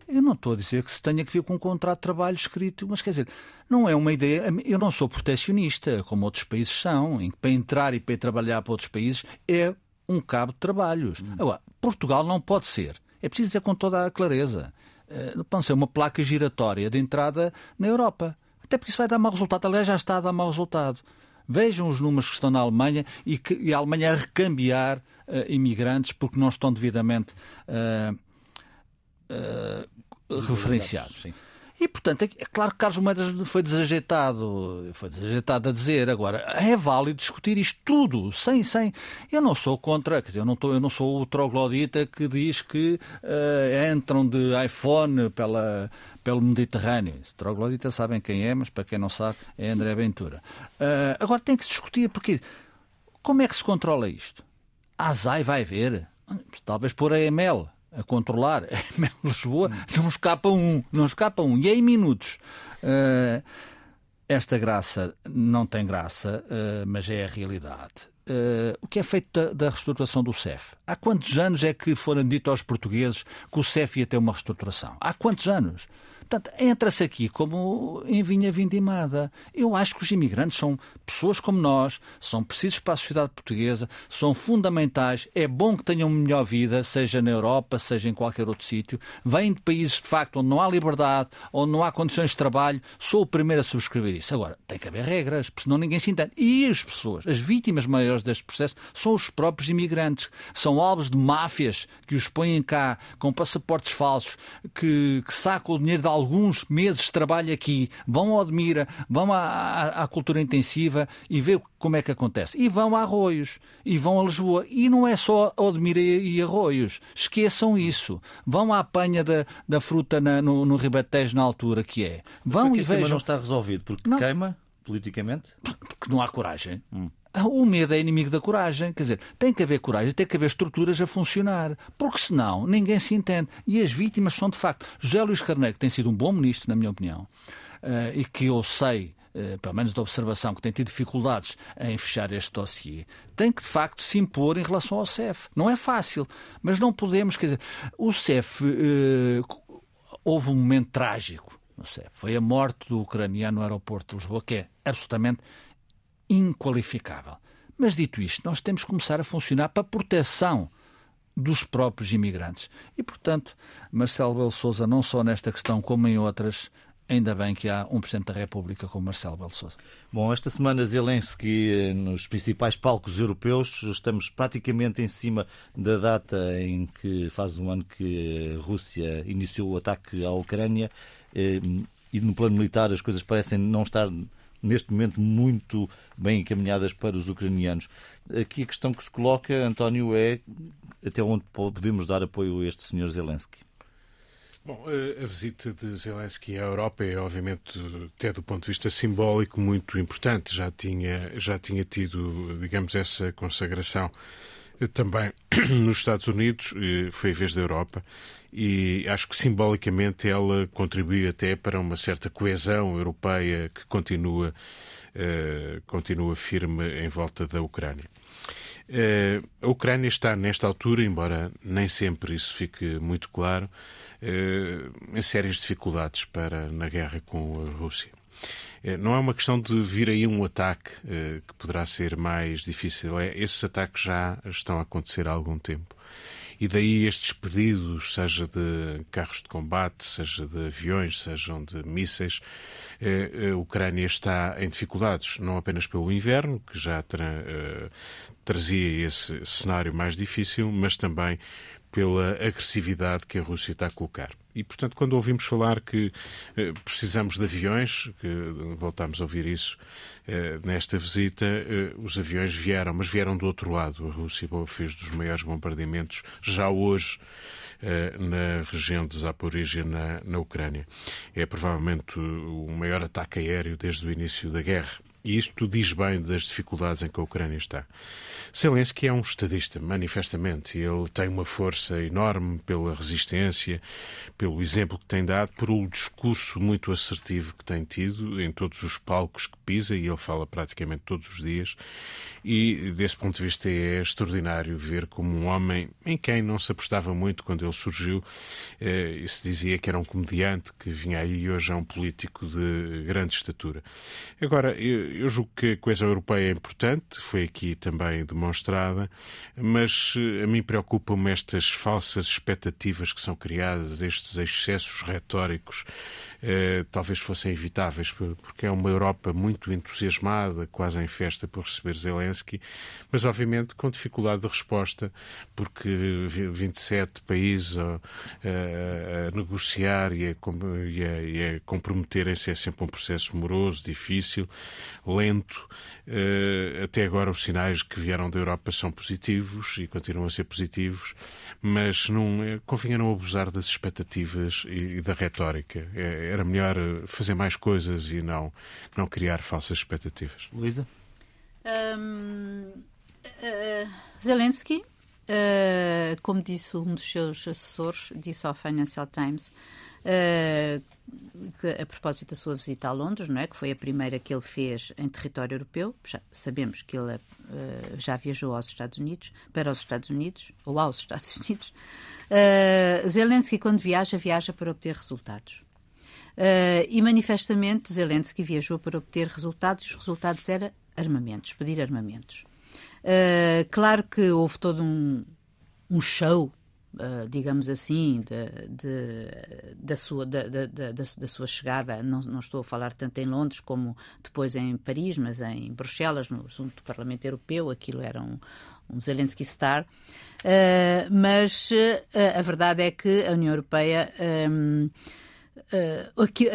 Speaker 4: Eu não estou a dizer que se tenha que vir com um contrato de trabalho escrito, mas quer dizer, não é uma ideia. Eu não sou protecionista, como outros países são, em que para entrar e para trabalhar para outros países é um cabo de trabalhos. Agora, Portugal não pode ser. É preciso dizer com toda a clareza. pode ser uma placa giratória de entrada na Europa. Até porque isso vai dar mau resultado. Aliás, já está a dar mau resultado. Vejam os números que estão na Alemanha e, que, e a Alemanha a recambiar uh, imigrantes porque não estão devidamente uh, uh, referenciados. Sim. E, portanto, é, claro que Carlos Moedas foi desajeitado, foi desajeitado a dizer. Agora, é válido discutir isto tudo, sem, sem. Eu não sou contra, quer dizer, eu não, tô, eu não sou o troglodita que diz que uh, entram de iPhone pela, pelo Mediterrâneo. Os trogloditas sabem quem é, mas para quem não sabe, é André Ventura. Uh, agora tem que se discutir, porque como é que se controla isto? A ASAI vai ver, talvez por a EML a controlar, a Lisboa, não escapa um, não escapa um, e é em minutos. Uh, esta graça não tem graça, uh, mas é a realidade. Uh, o que é feito da, da, reestruturação do CEF? Há quantos anos é que foram dito aos portugueses que o CEF ia ter uma reestruturação? Há quantos anos? Portanto, entra-se aqui como em vinha vindimada. Eu acho que os imigrantes são pessoas como nós, são precisos para a sociedade portuguesa, são fundamentais. É bom que tenham melhor vida, seja na Europa, seja em qualquer outro sítio. Vêm de países, de facto, onde não há liberdade, onde não há condições de trabalho. Sou o primeiro a subscrever isso. Agora, tem que haver regras, porque senão ninguém se entende. E as pessoas, as vítimas maiores deste processo, são os próprios imigrantes. São alvos de máfias que os põem cá com passaportes falsos, que, que sacam o dinheiro de alguns meses de trabalho aqui, vão ao Admira, vão à, à, à cultura intensiva e vê como é que acontece. E vão a Arroios, e vão a Lisboa. E não é só Odmira e Arroios. Esqueçam isso. Vão à apanha da, da fruta na, no, no Ribatejo na altura que é. Vão e vejam.
Speaker 1: não está resolvido porque não. queima politicamente?
Speaker 4: Porque não há coragem. Hum. O medo é inimigo da coragem. Quer dizer, tem que haver coragem, tem que haver estruturas a funcionar. Porque senão ninguém se entende. E as vítimas são, de facto, José Luís Carneiro, que tem sido um bom ministro, na minha opinião, uh, e que eu sei Uh, pelo menos de observação, que tem tido dificuldades em fechar este dossiê, tem que de facto se impor em relação ao CEF. Não é fácil, mas não podemos, quer dizer, o CEF uh, houve um momento trágico no CEF. Foi a morte do ucraniano no aeroporto de Lisboa, que é absolutamente inqualificável. Mas dito isto, nós temos que começar a funcionar para a proteção dos próprios imigrantes. E, portanto, Marcelo Belo Souza, não só nesta questão como em outras, ainda bem que há um Presidente da República como Marcelo Belo Souza.
Speaker 1: Bom, esta semana Zelensky eh, nos principais palcos europeus, estamos praticamente em cima da data em que faz um ano que a Rússia iniciou o ataque à Ucrânia eh, e no plano militar as coisas parecem não estar neste momento muito bem encaminhadas para os ucranianos. Aqui a questão que se coloca, António, é até onde podemos dar apoio a este senhor Zelensky?
Speaker 2: Bom, a visita de Zelensky à Europa é, obviamente, até do ponto de vista simbólico, muito importante. Já tinha, já tinha tido, digamos, essa consagração também nos Estados Unidos, foi a vez da Europa, e acho que simbolicamente ela contribui até para uma certa coesão europeia que continua, uh, continua firme em volta da Ucrânia. Uh, a Ucrânia está, nesta altura, embora nem sempre isso fique muito claro, uh, em sérias dificuldades para, na guerra com a Rússia. Não é uma questão de vir aí um ataque que poderá ser mais difícil. É, esses ataques já estão a acontecer há algum tempo. E daí estes pedidos, seja de carros de combate, seja de aviões, sejam de mísseis, eh, a Ucrânia está em dificuldades, não apenas pelo inverno, que já tra eh, trazia esse cenário mais difícil, mas também pela agressividade que a Rússia está a colocar. E, portanto, quando ouvimos falar que eh, precisamos de aviões, que voltámos a ouvir isso eh, nesta visita, eh, os aviões vieram, mas vieram do outro lado. A Rússia fez dos maiores bombardeamentos já hoje eh, na região de Zaporizhia, na, na Ucrânia. É provavelmente o maior ataque aéreo desde o início da guerra. E isto diz bem das dificuldades em que a Ucrânia está. Zelensky é um estadista, manifestamente. Ele tem uma força enorme pela resistência, pelo exemplo que tem dado, por um discurso muito assertivo que tem tido em todos os palcos que pisa, e ele fala praticamente todos os dias. E, desse ponto de vista, é extraordinário ver como um homem em quem não se apostava muito quando ele surgiu, eh, se dizia que era um comediante que vinha aí e hoje é um político de grande estatura. Agora, eu, eu julgo que a coesão europeia é importante, foi aqui também demonstrada, mas a mim preocupam-me estas falsas expectativas que são criadas, estes excessos retóricos eh, talvez fossem evitáveis, porque é uma Europa muito entusiasmada, quase em festa por receber Zelensky, mas obviamente com dificuldade de resposta, porque 27 países a, a, a negociar e a, e a, e a comprometerem-se é sempre um processo moroso, difícil, lento. Eh, até agora os sinais que vieram da Europa são positivos e continuam a ser positivos, mas não, eh, convinha não abusar das expectativas e, da retórica. É, era melhor eh, fazer mais coisas e não, não criar falsas expectativas.
Speaker 1: Luísa?
Speaker 3: Um, uh, Zelensky, uh, como disse um dos seus assessores, disse ao Financial Times, uh, que, a propósito da sua visita a Londres, não é? que foi a primeira que ele fez em território europeu, já sabemos que ele uh, já viajou aos Estados Unidos, para os Estados Unidos, ou aos Estados Unidos. Uh, Zelensky, quando viaja, viaja para obter resultados. Uh, e manifestamente Zelensky viajou para obter resultados, os resultados eram armamentos, pedir armamentos. claro que houve todo um, um show Uh, digamos assim, de, de, da, sua, da, da, da, sua chegada. Não, não, estou a falar tanto em Londres como depois em Paris, mas em Bruxelas, no assunto do Parlamento Europeu. Aquilo era um, um Zelensky Star. Uh, mas uh, a verdade é que a União Europeia, um,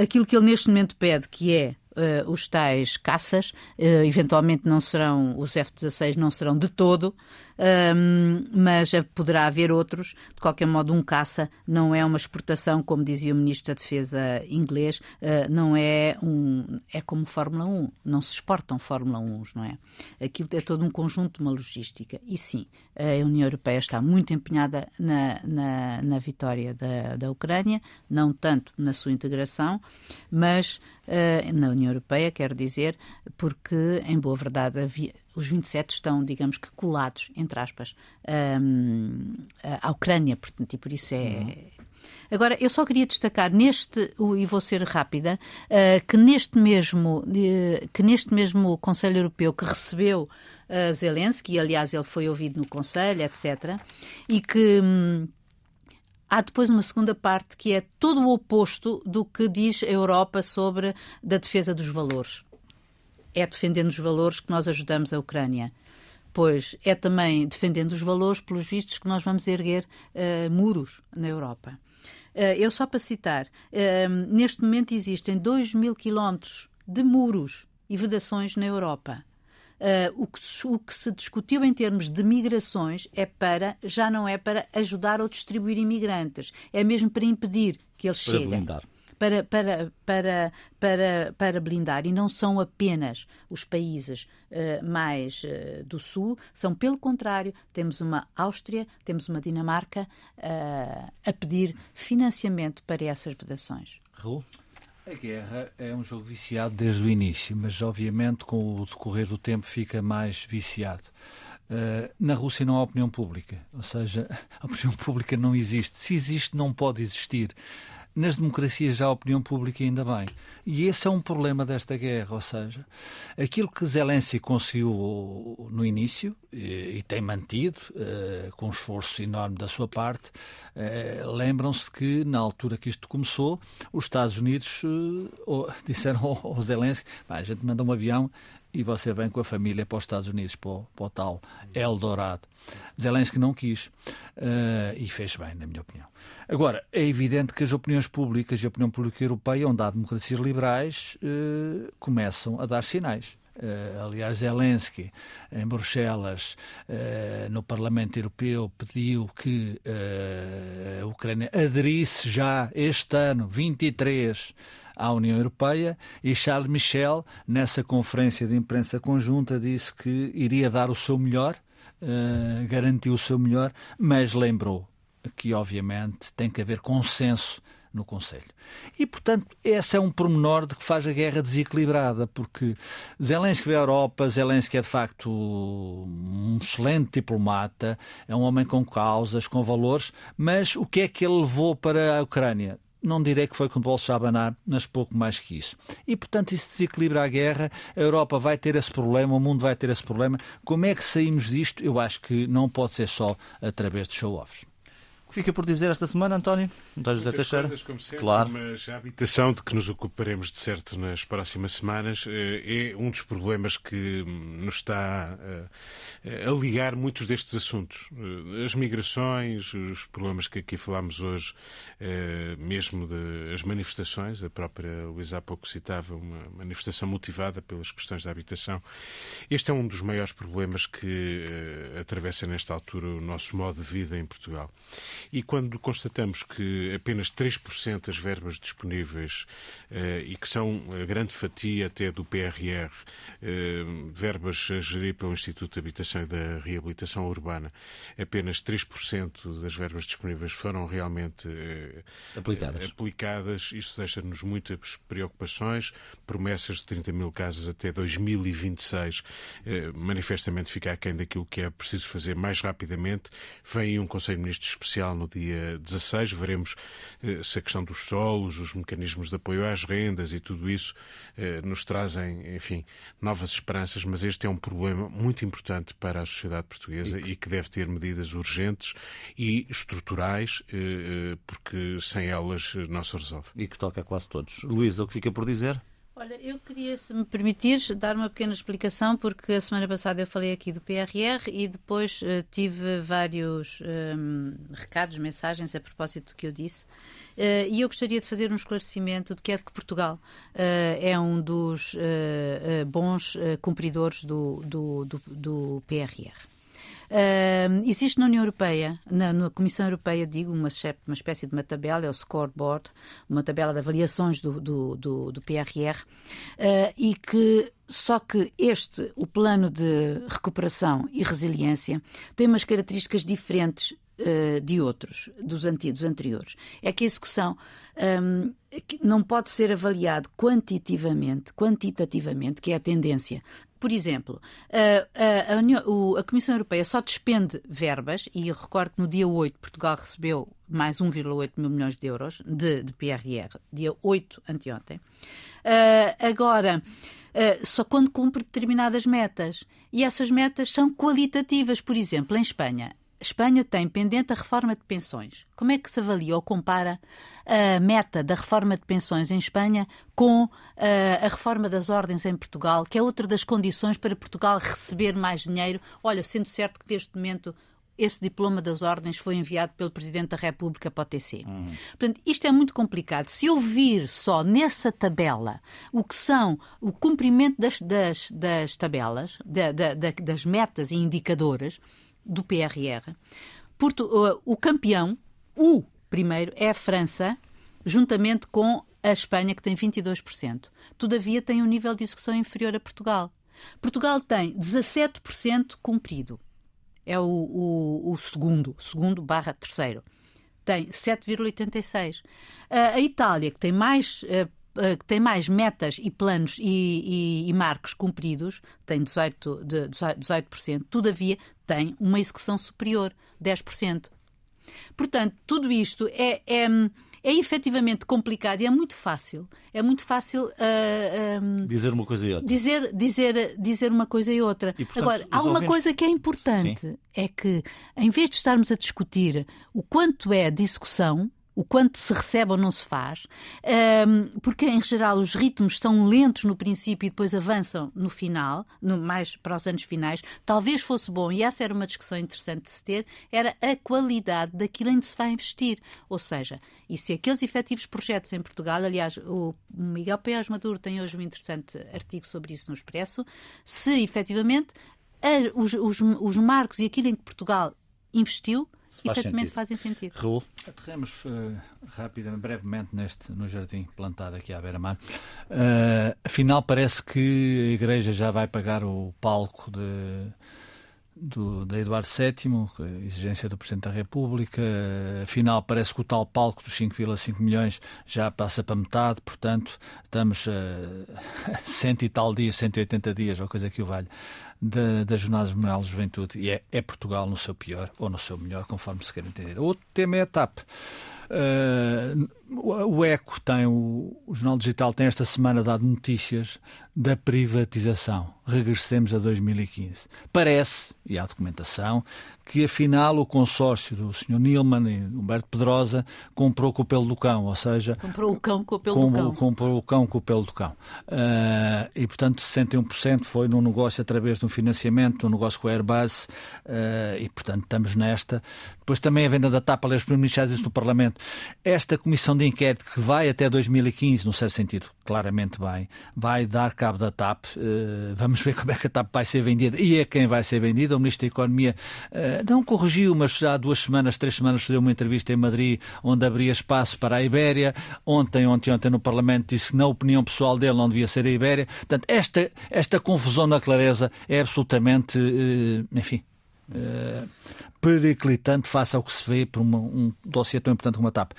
Speaker 3: aquilo que ele neste momento pede, que é uh, os tais caças, uh, eventualmente não serão, os F-16 não serão de todo, um, mas poderá haver outros. De qualquer modo, um caça não é uma exportação, como dizia o Ministro da Defesa inglês, uh, não é um. é como Fórmula 1, não se exportam Fórmula 1, não é? Aquilo é todo um conjunto, uma logística. E sim, a União Europeia está muito empenhada na, na, na vitória da, da Ucrânia, não tanto na sua integração, mas uh, na União Europeia, quero dizer, porque, em boa verdade, havia, os 27 estão, digamos que, colados, entre aspas, um, à Ucrânia, portanto, e por isso é. Uhum. Agora, eu só queria destacar neste, e vou ser rápida, uh, que, neste mesmo, que neste mesmo Conselho Europeu que recebeu uh, Zelensky, e aliás ele foi ouvido no Conselho, etc., e que. Um, há depois uma segunda parte que é todo o oposto do que diz a Europa sobre da defesa dos valores. É defendendo os valores que nós ajudamos a Ucrânia. Pois é também defendendo os valores, pelos vistos, que nós vamos erguer uh, muros na Europa. Uh, eu só para citar, uh, neste momento existem 2 mil quilómetros de muros e vedações na Europa. Uh, o, que, o, que, se discutiu em termos de migrações é para, já não é para ajudar ou distribuir imigrantes, é mesmo para impedir que eles
Speaker 1: para
Speaker 3: cheguem.
Speaker 1: Blindar.
Speaker 3: Para, para, para, para, para blindar. E não são apenas os países uh, mais uh, do Sul, são, pelo contrário, temos uma Áustria, temos uma Dinamarca a pedir financiamento para essas vedações.
Speaker 1: Raul?
Speaker 4: A guerra é um jogo viciado desde o início, mas obviamente com o decorrer do tempo fica mais viciado. Uh, na Rússia não há opinião pública, ou seja, a opinião pública não existe. Se existe, não pode existir. Nas democracias já há opinião pública ainda bem. E esse é um problema desta guerra, ou seja, aquilo que Zelensky conseguiu no início e, e tem mantido, uh, com um esforço enorme da sua parte, uh, lembram-se que na altura que isto começou, os Estados Unidos uh, disseram ao, ao Zelensky, a gente manda um avião e você vem com a família para os Estados Unidos, para o, para o tal Eldorado. Zelensky não quis uh, e fez bem, na minha opinião. Agora, é evidente que as opiniões públicas e a opinião pública europeia, onde há democracias liberais, uh, começam a dar sinais. Uh, aliás, Zelensky, em Bruxelas, uh, no Parlamento Europeu, pediu que uh, a Ucrânia aderisse já este ano, 23, à União Europeia e Charles Michel, nessa conferência de imprensa conjunta, disse que iria dar o seu melhor, uh, garantiu o seu melhor, mas lembrou que, obviamente, tem que haver consenso no Conselho. E, portanto, esse é um pormenor de que faz a guerra desequilibrada, porque Zelensky veio à Europa, Zelensky é de facto um excelente diplomata, é um homem com causas, com valores, mas o que é que ele levou para a Ucrânia? Não direi que foi com o bolso a abanar, mas pouco mais que isso. E, portanto, isso desequilibra a guerra, a Europa vai ter esse problema, o mundo vai ter esse problema. Como é que saímos disto? Eu acho que não pode ser só através de show-offs.
Speaker 1: O que fica por dizer esta semana, António? António José Teixeira?
Speaker 2: Coisas, como sempre,
Speaker 1: claro.
Speaker 2: Mas a habitação de que nos ocuparemos de certo nas próximas semanas eh, é um dos problemas que nos está eh, a ligar muitos destes assuntos. Eh, as migrações, os problemas que aqui falámos hoje, mesmo das manifestações, a própria Luísa há pouco citava uma manifestação motivada pelas questões da habitação. Este é um dos maiores problemas que atravessa nesta altura o nosso modo de vida em Portugal. E quando constatamos que apenas 3% das verbas disponíveis, eh, e que são a grande fatia até do PRR, eh, verbas a gerir pelo Instituto de Habitação e da Reabilitação Urbana, apenas 3% das verbas disponíveis foram realmente eh,
Speaker 1: aplicadas.
Speaker 2: aplicadas. Isto deixa-nos muitas preocupações, promessas de 30 mil casas até 2026, manifestamente fica aquém daquilo que é preciso fazer mais rapidamente. Vem um Conselho de Ministros especial no dia 16. Veremos eh, se a questão dos solos, os mecanismos de apoio às rendas e tudo isso eh, nos trazem, enfim, novas esperanças, mas este é um problema muito importante para a sociedade portuguesa e que deve ter medidas urgentes e estruturais, eh, porque sem elas não se resolve.
Speaker 1: E que toca a quase todos. Luísa, o que fica por dizer?
Speaker 3: Olha, eu queria, se me permitires, dar uma pequena explicação, porque a semana passada eu falei aqui do PRR e depois uh, tive vários um, recados, mensagens a propósito do que eu disse. Uh, e eu gostaria de fazer um esclarecimento de que é de que Portugal uh, é um dos bons cumpridores do, do, do, do PRR. Uh, existe na União Europeia, na, na, Comissão Europeia, digo, uma, uma espécie de uma tabela, é o scoreboard, uma tabela de avaliações do, do, do, do PRR, uh, e que só que este, o plano de recuperação e resiliência, tem umas características diferentes uh, de outros, dos, anti, dos anteriores. É que a execução um, não pode ser avaliado quantitativamente, quantitativamente, que é a tendência, por exemplo, a, União, a, Comissão Europeia só despende verbas, e recordo que no dia 8 Portugal recebeu mais 1,8 mil milhões de euros de, de PRR, dia 8 anteontem. Agora, só quando cumpre determinadas metas. E essas metas são qualitativas. Por exemplo, em Espanha, Espanha tem pendente a reforma de pensões. Como é que se avalia ou compara a meta da reforma de pensões em Espanha com uh, a reforma das ordens em Portugal, que é outra das condições para Portugal receber mais dinheiro? Olha, sendo certo que neste momento esse diploma das ordens foi enviado pelo Presidente da República para o TC. Uhum. Portanto, isto é muito complicado. Se eu vir só nessa tabela o que são o cumprimento das, das, das tabelas, da, da, das metas e indicadores, do PRR. Porto, o campeão, o primeiro, é a França, juntamente com a Espanha, que tem 22%. Todavia, tem um nível de execução inferior a Portugal. Portugal tem 17% cumprido. É o, o, o segundo, segundo barra terceiro. Tem 7,86. A Itália, que tem mais uh, que tem mais metas e planos e, e, e marcos cumpridos, tem 18%, de, 18%, todavia tem uma execução superior, 10%. Portanto, tudo isto é, é, é efetivamente complicado e é muito fácil. É muito fácil uh,
Speaker 1: eh, ehm, dizer uma coisa e outra.
Speaker 3: Dizer, dizer, dizer uma coisa e outra. E, portanto, Agora, há uma coisa que é importante: Sim. é que, em vez de estarmos a discutir o quanto é de execução, o quanto se recebe ou não se faz, porque em geral os ritmos são lentos no princípio e depois avançam no final, no, mais para os anos finais. Talvez fosse bom, e essa era uma discussão interessante de se ter, era a qualidade daquilo em que se vai investir. Ou seja, e se aqueles efetivos projetos em Portugal, aliás, o Miguel Pérez Maduro tem hoje um interessante artigo sobre isso no Expresso, se efetivamente os, os, os marcos e aquilo em que Portugal investiu efetivamente fazem sentido.
Speaker 1: Raul?
Speaker 4: Aterremos uh, rapidamente, brevemente neste, no jardim plantado aqui à beira-mar. Uh, afinal, parece que a Igreja já vai pagar o palco de do, da Eduardo VII, a exigência do Presidente da República. Afinal, parece que o tal palco dos 5,5 milhões já passa para metade, portanto, estamos a 100 e tal dias, 180 dias, ou coisa que o valha, das Jornadas Memoriais de Juventude. E é, é, Portugal no seu pior ou no seu melhor, conforme se quer entender. Outro tema é a TAP. Uh, o ECO tem, o, o, Jornal Digital tem esta semana dado notícias da privatização. Regressemos a 2015. Parece, e há documentação, que afinal o consórcio do Sr. Nilman e Humberto Pedrosa comprou com o pelo do cão, ou seja...
Speaker 3: Comprou o cão com o pelo com, do cão.
Speaker 4: Comprou o cão com o pelo do cão. Uh, e, portanto, 61% foi num negócio através de um financiamento, um negócio com a Airbus, uh, e, portanto, estamos nesta. Depois também a venda da TAP, aliás, os primeiros no Parlamento. Esta comissão de inquérito que vai até 2015, no certo sentido, claramente bem, vai dar cabo da TAP. Uh, vamos ver como é que a TAP vai ser vendida e a quem vai ser vendida. O Ministro da Economia uh, não corrigiu, mas já há duas semanas, três semanas, fez uma entrevista em Madrid onde abria espaço para a Ibéria. Ontem, ontem, ontem no Parlamento disse que na opinião pessoal dele não devia ser a Ibéria. Portanto, esta, esta confusão na clareza é absolutamente, uh, enfim, Uh, periclitante face ao que se vê por uma, um dossiê tão importante como a TAP.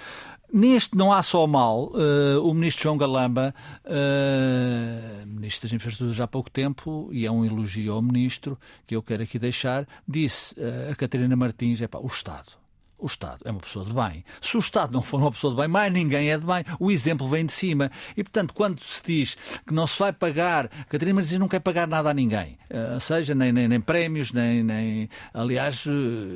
Speaker 4: Neste não há só mal. Uh, o ministro João Galamba, uh, ministro das Infraestruturas há pouco tempo, e é um elogio ao ministro que eu quero aqui deixar, disse uh, a Catarina Martins: é pá, o Estado o Estado é uma pessoa de bem. Se o Estado não for uma pessoa de bem, mais ninguém é de bem. O exemplo vem de cima. E, portanto, quando se diz que não se vai pagar, Catarina Martins não quer pagar nada a ninguém, uh, seja nem, nem, nem prémios, nem, nem. Aliás, uh,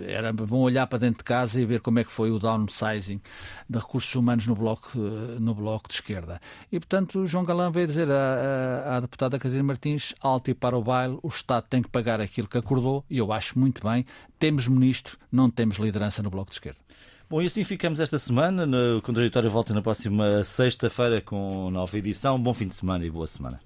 Speaker 4: era bom olhar para dentro de casa e ver como é que foi o downsizing de recursos humanos no bloco, uh, no bloco de esquerda. E, portanto, João Galã veio dizer à, à, à deputada Catarina Martins: alto e para o baile, o Estado tem que pagar aquilo que acordou, e eu acho muito bem. Temos ministro, não temos liderança no bloco de esquerda.
Speaker 1: Bom, e assim ficamos esta semana. O Contraditório volta na próxima sexta-feira com nova edição. Bom fim de semana e boa semana.